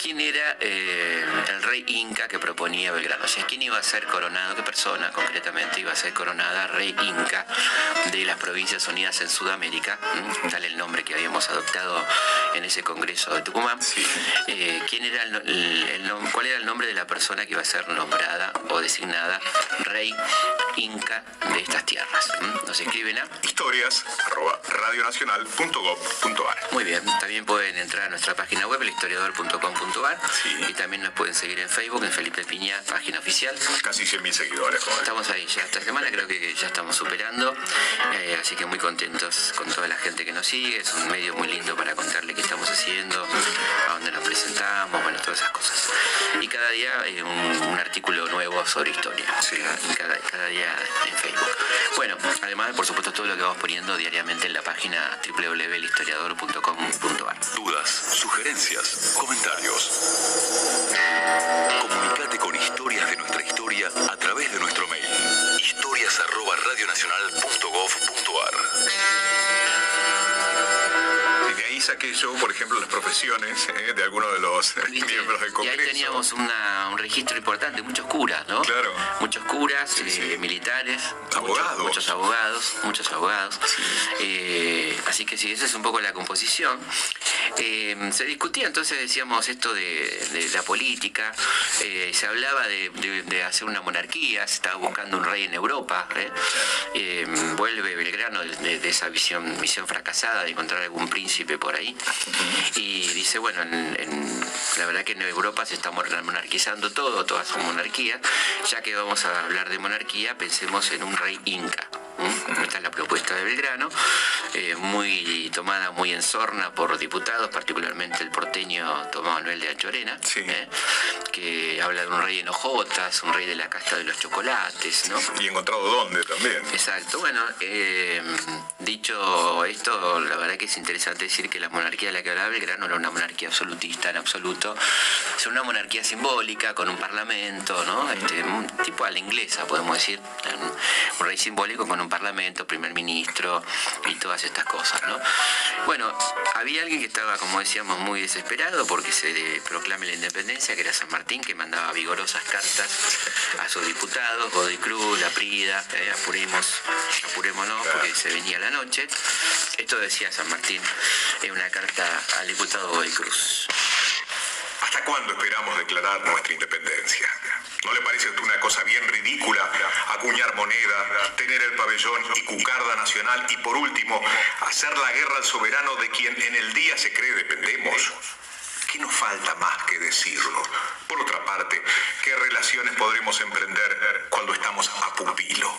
C: ¿Quién era eh, el rey inca que proponía Belgrano? O sea, ¿quién iba a ser coronado? ¿Qué persona concretamente iba a ser coronada rey inca de las Provincias Unidas en Sudamérica? ¿Mm? Tal el nombre que habíamos adoptado en ese congreso de Tucumán. Eh, ¿quién era el el- ¿Cuál era el nombre de la persona que iba a ser nombrada o designada rey inca de estas tierras? ¿Mm? Nos escriben a
E: Historias, arroba radionacional.gov.ar.
C: Muy bien, también pueden entrar a nuestra página web, elhistoriador.com.ar
E: Sí.
C: y también nos pueden seguir en Facebook, en Felipe Piña, página oficial.
E: Casi 100.000 seguidores.
C: Estamos ahí ya esta semana, creo que ya estamos superando, eh, así que muy contentos con toda la gente que nos sigue, es un medio muy lindo para contarle qué estamos haciendo, a dónde nos presentamos, bueno, todas esas cosas. Y cada día un, un artículo nuevo sobre historia, cada, cada- cada día en Facebook. Bueno, además, por supuesto, todo lo que vamos poniendo diariamente en la página www.elhistoriador.com.ar.
E: Dudas, sugerencias, comentarios. Comunicate con historias de nuestra historia a través de nuestro mail. Historias Y ahí saqué yo, por ejemplo, las profesiones eh, de algunos de los
C: ¿Viste?
E: miembros del
C: Y
E: Congreso.
C: ahí teníamos una- un registro importante, muchos curas, ¿no?
E: Claro.
C: Muchos curas, eh,
E: sí.
C: militares,
E: Abogados.
C: Muchos, muchos abogados, muchos abogados. Eh, así que sí, esa es un poco la composición. Eh, se discutía entonces, decíamos, esto de, de la política, eh, se hablaba de, de- de hacer una monarquía, se estaba buscando un rey en Europa. ¿eh? Eh, vuelve Belgrano de esa visión, misión fracasada de encontrar algún príncipe por Y dice, bueno, en- en- la verdad que en Europa se está mon- monarquizando todo, todas son monarquías. Ya que vamos a hablar de monarquía, pensemos en un rey inca. Esta es la propuesta de Belgrano, eh, muy tomada muy en sorna por diputados, particularmente el porteño Tomás Manuel de Anchorena,
E: Sí.
C: ¿eh? que habla de un rey en hojotas, un rey de la casta de los chocolates, ¿no?
E: Y encontrado dónde también.
C: Exacto, bueno, eh, dicho esto, la verdad que es interesante decir que la monarquía de la que hablaba Belgrano era una monarquía absolutista en absoluto, es una monarquía simbólica con un parlamento, ¿no? Este, un tipo a la inglesa, podemos decir, un, un rey simbólico con un parlamento, primer ministro y todas estas cosas, ¿no? Bueno, había alguien que estaba, como decíamos, muy desesperado porque se proclame la independencia, que era San Martín, que mandaba vigorosas cartas a sus diputados, Godoy Cruz, La Prida, eh, apuremos, apurémonos porque se venía la noche. Esto decía San Martín en una carta al diputado Godoy Cruz.
E: ¿Hasta cuándo esperamos declarar nuestra independencia?
D: ¿No le parece una cosa bien ridícula acuñar moneda, tener el pabellón y cucarda nacional y por último hacer la guerra al soberano de quien en el día se cree dependemos? ¿Qué nos falta más que decirlo? Por otra parte, ¿qué relaciones podremos emprender cuando estamos a pupilo?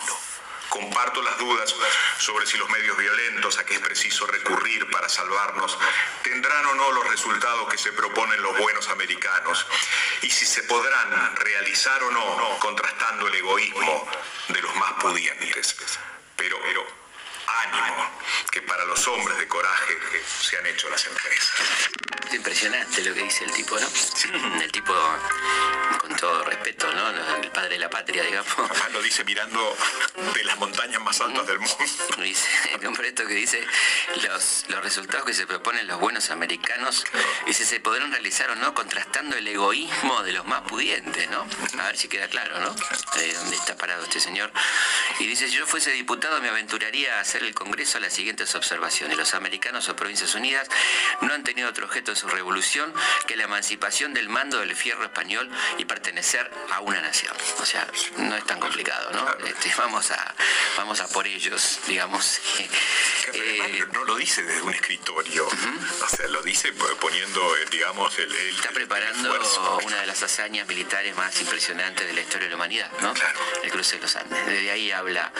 D: Comparto las dudas sobre si los medios violentos a que es preciso recurrir para salvarnos tendrán o no los resultados que se proponen los buenos americanos y si se podrán realizar o no contrastando el egoísmo de los más pudientes. Pero, pero ánimo, que para los hombres de coraje se han hecho las empresas.
C: Es impresionante lo que dice el tipo, ¿no? El tipo, con todo respeto, ¿no? El padre de la patria, digamos.
D: Papá lo dice mirando de las montañas más altas del mundo.
C: Dice, compré esto que dice los, los resultados que se proponen los buenos americanos y si se podrán realizar o no contrastando el egoísmo de los más pudientes, ¿no? A ver si queda claro, ¿no? Eh, ¿Dónde está parado este señor? Y dice, si yo fuese diputado me aventuraría a hacer el Congreso las siguientes observaciones. Los americanos o Provincias Unidas no han tenido otro objeto de su revolución que la emancipación del mando del fierro español y pertenecer a una nación. O sea, no es tan complicado, ¿no? Este, vamos, a, vamos a por ellos, digamos.
D: Eh, no lo dice desde un escritorio, o sea, lo dice poniendo, eh, digamos, el... el
C: está preparando el una de las hazañas militares más impresionantes de la historia de la humanidad, ¿no?
D: Claro.
C: El cruce de los Andes. Desde ahí habla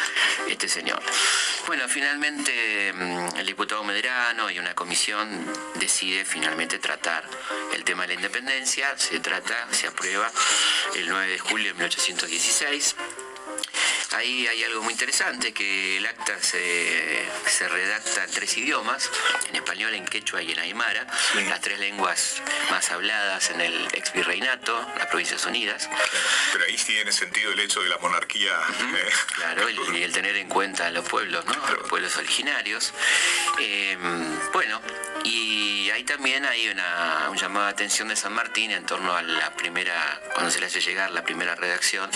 C: este señor. Bueno, finalmente mm, el diputado Medrano y una comisión decide finalmente tratar el tema de la independencia. Se trata, se aprueba el 9 de julio de 1816. Ahí hay algo muy interesante, que el acta se, se redacta en tres idiomas, en español, en quechua y en aymara, las tres lenguas más habladas en el ex virreinato, las Provincias Unidas.
D: Pero ahí sí tiene sentido el hecho de la monarquía. ¿eh?
C: Claro, y, el tener en cuenta a los pueblos, ¿no? Los pueblos originarios. Eh, bueno, y ahí también hay una, un llamado de atención de San Martín en torno a la primera, cuando se le hace llegar la primera redacción,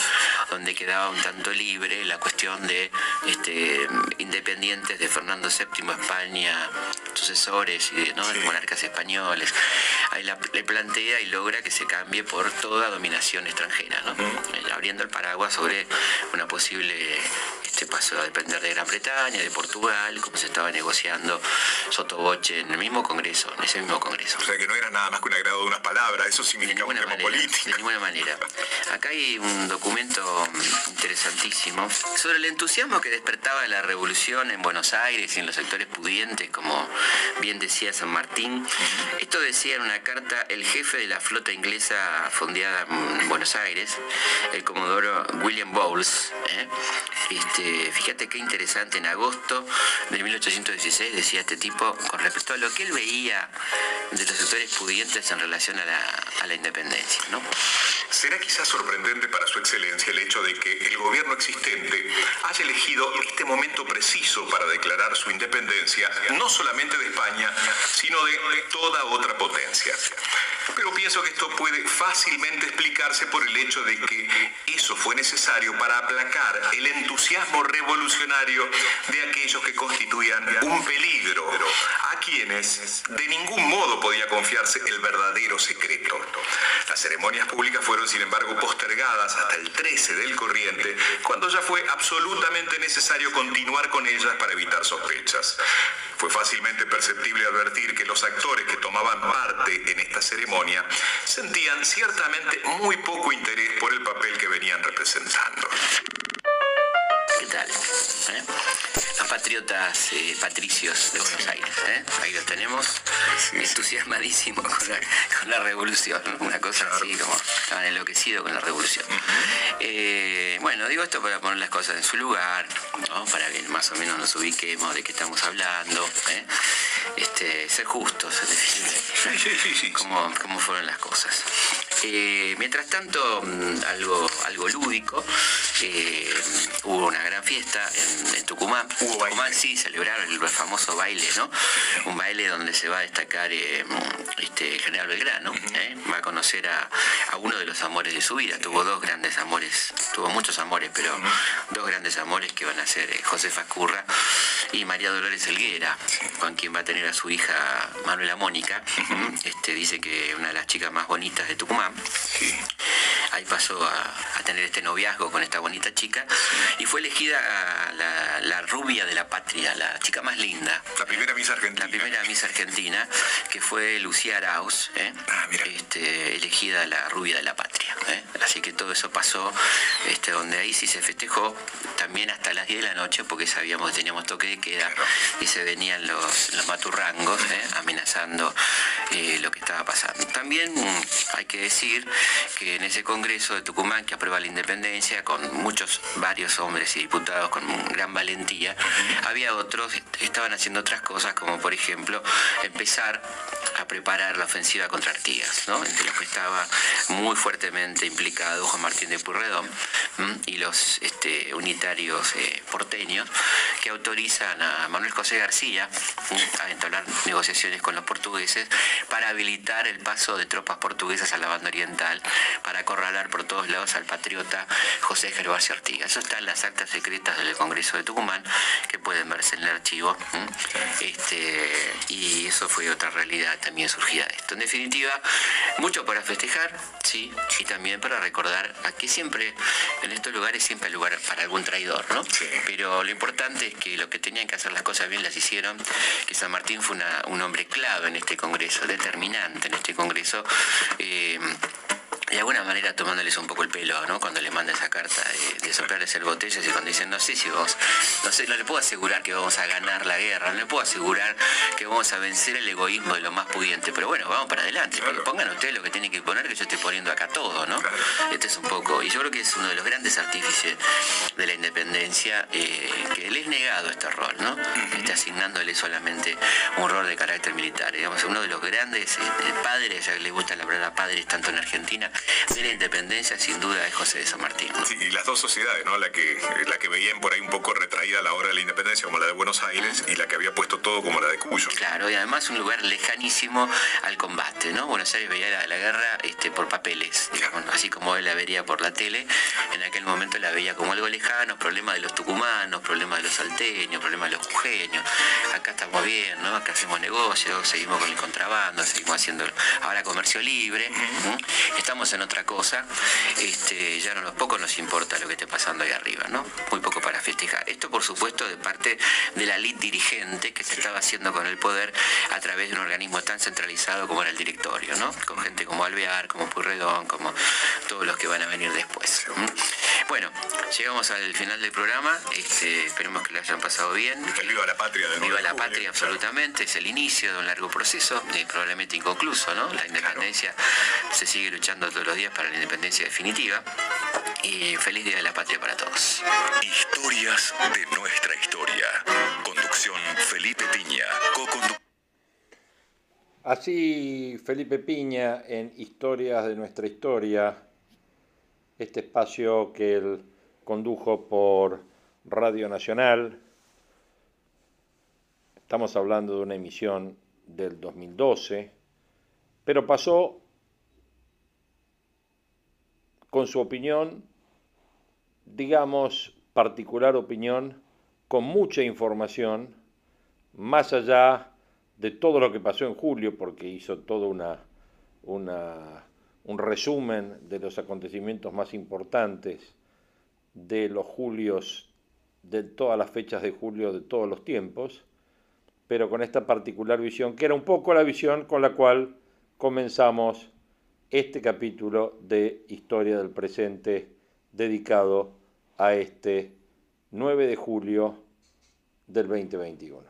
C: donde quedaba un tanto libre la cuestión de este, independientes de Fernando VII España, sucesores y de, ¿no? de monarcas españoles. Ahí la- le plantea y logra que se cambie por toda dominación extranjera, ¿no? Eh, abriendo el paraguas sobre una posible este paso a depender de Gran Bretaña, de Portugal, como se estaba negociando sotoboche en el mismo Congreso, en ese mismo Congreso.
D: O sea que no era nada más que un agrado de unas palabras, eso
C: De
D: significa un
C: ninguna
D: tema
C: manera, de
D: político.
C: ninguna manera. Acá hay un documento mm, sobre el entusiasmo que despertaba la revolución en Buenos Aires y en los sectores pudientes, como bien decía San Martín. Esto decía en una carta el jefe de la flota inglesa fondeada en Buenos Aires, el comodoro William Bowles. ¿eh? Este, fíjate qué interesante, en agosto de 1816 decía este tipo con respecto a lo que él veía de los sectores pudientes en relación a la, a la independencia. ¿no?
D: Será quizás sorprendente para su excelencia el hecho de que el gobierno existente haya elegido este momento preciso para declarar su independencia, no solamente de España, sino de toda otra potencia. Pero pienso que esto puede fácilmente explicarse por el hecho de que eso fue necesario para aplacar el entusiasmo revolucionario de aquellos que constituían un peligro a quienes de ningún modo podía confiarse el verdadero secreto. Las ceremonias públicas fueron, sin embargo, postergadas hasta el 13 del corriente, cuando ya fue absolutamente necesario continuar con ellas para evitar sospechas. Fue fácilmente perceptible advertir que los actores que tomaban parte en esta ceremonia sentían ciertamente muy poco interés por el papel que venían representando.
C: ¿Qué tal? ¿Eh? Los patriotas eh, patricios de Buenos Aires. ¿eh? Ahí los tenemos, entusiasmadísimos con la, con la revolución. ¿no? Una cosa así como estaban enloquecidos con la revolución. Bueno, digo esto para poner las cosas en su lugar, ¿no? para que más o menos nos ubiquemos de qué estamos hablando. Este, ser justos, en definitiva. Cómo, cómo fueron las cosas. Eh, mientras tanto, mm, algo, algo lúdico, eh, hubo una gran fiesta en, en Tucumán.
D: Hubo
C: Tucumán
D: baile.
C: sí celebraron el famoso baile, ¿no? Un baile donde se va a destacar eh, este, el general Belgrano, va a conocer a, a uno de los amores de su vida. Tuvo dos grandes amores, tuvo muchos amores, pero dos grandes amores que van a ser eh, Josefa Curra y María Dolores Elguera, con quien va a tener a su hija Manuela Mónica. Este, dice que una de las chicas más bonitas de Tucumán. Ahí pasó a, tener este noviazgo con esta bonita chica y fue elegida la, rubia de la patria, la chica más linda.
D: La primera Miss Argentina.
C: La primera Miss Argentina, que fue Lucía Arauz, ¿eh? ah, este, elegida la rubia de la patria. ¿eh? Así que todo eso pasó, este, donde ahí sí se festejó también hasta las 10 de la noche, porque sabíamos que teníamos toque de queda y se venían los, los maturrangos ¿eh? amenazando lo que estaba pasando. También hay que decir que en ese Congreso de Tucumán que aprueba la independencia, con muchos, varios hombres y diputados con gran valentía, había otros estaban haciendo otras cosas, como por ejemplo empezar a preparar la ofensiva contra Artigas, entre los que estaba muy fuertemente implicado Juan Martín de Purredón y los este, unitarios eh, porteños, que autorizan a Manuel José García a entablar negociaciones con los portugueses para habilitar el paso de tropas portuguesas a la banda oriental, para acorralar por todos lados al patriota José Gervasio Artigas. Eso está en las actas secretas del Congreso de Tucumán, que pueden verse en el archivo. Este, y eso fue otra realidad también surgida de esto. En definitiva, mucho para festejar, sí, y también para recordar a que siempre, en estos lugares siempre hay lugar para algún traidor, ¿no? Pero lo importante es que lo que tenían que hacer las cosas bien las hicieron, que San Martín fue un hombre clave en este Congreso, determinante en este Congreso. Eh, de alguna manera tomándoles un poco el pelo, ¿no? Cuando le manda esa carta de, de soplarles el botellas y cuando dicen, no sé si vos, no sé, no le puedo asegurar que vamos a ganar la guerra, no le puedo asegurar que vamos a vencer el egoísmo de lo más pudiente, pero bueno, vamos para adelante, pongan ustedes lo que tienen que poner, que yo estoy poniendo acá todo, ¿no? Este es un poco, y yo creo que es uno de los grandes artífices de la independencia, eh, que le es negado este rol, ¿no? Está asignándole solamente un rol de carácter militar, digamos, uno de los grandes eh, padres, ya que le gusta la palabra padres tanto en Argentina de la independencia sin duda es José de San Martín.
D: Sí, y las dos sociedades, ¿no? La que, la que veían por ahí un poco retraída a la hora de la independencia como la de Buenos Aires y la que había puesto todo como la de Cuyo.
C: Claro, y además un lugar lejanísimo al combate, ¿no? Buenos Aires veía la, guerra este, por papeles, así como él la vería por la tele, en aquel momento la veía como algo lejano, problema de los tucumanos, problema de los salteños, problema de los jujeños. Acá estamos bien, ¿no? Acá hacemos negocios, seguimos con el contrabando, seguimos haciendo ahora comercio libre. Estamos en otra cosa, este, ya no nos poco nos importa lo que esté pasando ahí arriba, ¿no? Muy poco para festejar. Esto, por supuesto, de parte de la elite dirigente que se estaba haciendo con el poder a través de un organismo tan centralizado como era el directorio, ¿no? Con gente como Alvear, como Purredón, como todos los que van a venir después. Bueno, llegamos al final del programa, este, esperemos que lo hayan pasado bien.
D: Viva la patria de
C: Viva la patria, absolutamente, es el inicio de un largo proceso, y probablemente inconcluso, ¿no? La independencia se sigue luchando todos los días para la independencia definitiva. Y feliz Día de la Patria para todos.
E: Historias de nuestra historia. Conducción Felipe Piña.
B: Así Felipe Piña en Historias de nuestra historia, este espacio que él condujo por Radio Nacional. Estamos hablando de una emisión del 2012, pero pasó con su opinión, digamos, particular opinión, con mucha información, más allá de todo lo que pasó en julio, porque hizo todo una, un resumen de los acontecimientos más importantes de los julios, de todas las fechas de julio de todos los tiempos, pero con esta particular visión, que era un poco la visión con la cual comenzamos este capítulo de Historia del Presente dedicado a este 9 de julio del 2021.